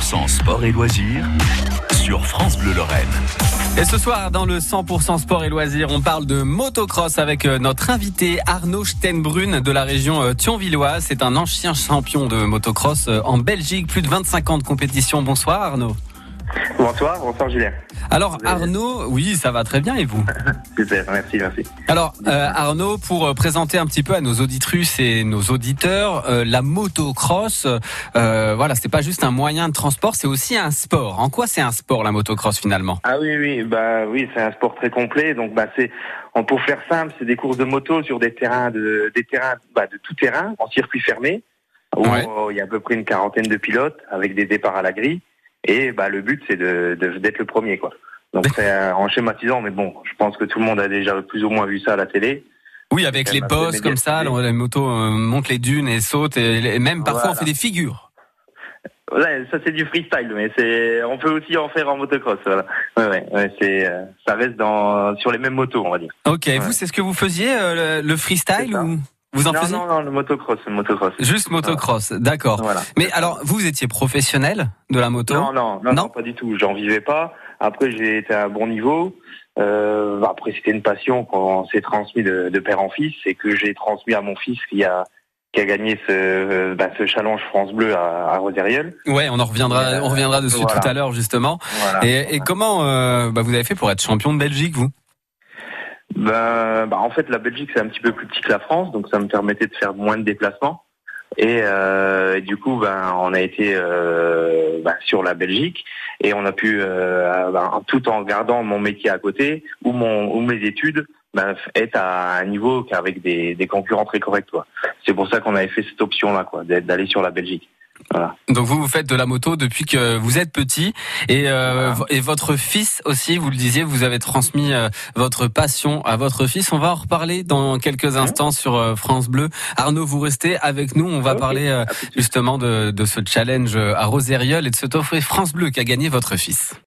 100% sport et loisirs sur France Bleu Lorraine. Et ce soir, dans le 100% sport et loisirs, on parle de motocross avec euh, notre invité Arnaud Stenbrun de la région euh, Thionvilloise. C'est un ancien champion de motocross euh, en Belgique, plus de 25 ans de compétition. Bonsoir Arnaud. Bonsoir, bonsoir Julien. Alors Arnaud, oui, ça va très bien et vous? Super, merci, merci. Alors euh, Arnaud, pour euh, présenter un petit peu à nos auditrices et nos auditeurs, euh, la motocross, euh, voilà, c'est pas juste un moyen de transport, c'est aussi un sport. En quoi c'est un sport la motocross finalement? Ah oui, oui, bah oui, c'est un sport très complet. Donc bah c'est, en- pour faire simple, c'est des courses de moto sur des terrains de, des terrains, bah, de tout terrain, en circuit fermé, où Ouais. il y a à peu près une quarantaine de pilotes avec des départs à la grille. Et bah le but c'est de, d'être le premier, quoi. Donc c'est euh, en schématisant, mais bon, je pense que tout le monde a déjà plus ou moins vu ça à la télé. Oui, avec les bosses comme ça, motos euh, montent les dunes et sautent, et même parfois on fait des figures. Ouais, ça c'est du freestyle, mais c'est, on peut aussi en faire en motocross. Voilà. Ouais, ouais, ouais, c'est, euh, ça reste dans sur les mêmes motos, on va dire. Ok, vous c'est ce que vous faisiez, euh, le, le freestyle ou? Vous en non, faisiez non, non, le motocross, le motocross. Juste motocross, d'accord. Voilà. Mais alors, vous, étiez professionnel de la moto Non, non, non, Non non, pas du tout. J'en vivais pas. Après, j'ai été à un bon niveau. Euh, après, c'était une passion qu'on s'est transmis de, de père en fils et que j'ai transmis à mon fils qui a qui a gagné ce, bah, ce challenge France Bleu à, à Rosériol. Ouais, on en reviendra, Euh, on reviendra dessus voilà. tout à l'heure justement. Voilà. Et, et comment euh, bah, vous avez fait pour être champion de Belgique, vous? Ben, bah, en fait, la Belgique, c'est un petit peu plus petit que la France, donc ça me permettait de faire moins de déplacements. Et, euh, du coup, ben, on a été euh, ben, sur la Belgique et on a pu, euh, ben, tout en gardant mon métier à côté ou, mon, ou mes études, ben, être à un niveau avec des, des concurrents très corrects. quoi. C'est pour ça qu'on avait fait cette option-là, quoi, d'être- d'aller sur la Belgique. Voilà. Donc vous, vous faites de la moto depuis que vous êtes petit et, euh, Voilà. et votre fils aussi, vous le disiez, vous avez transmis euh, votre passion à votre fils. On va en reparler dans quelques instants sur euh, France Bleu. Arnaud, vous restez avec nous. On va parler euh, justement de, de ce challenge à Rosériol et de ce trophée France Bleu qu'a gagné votre fils.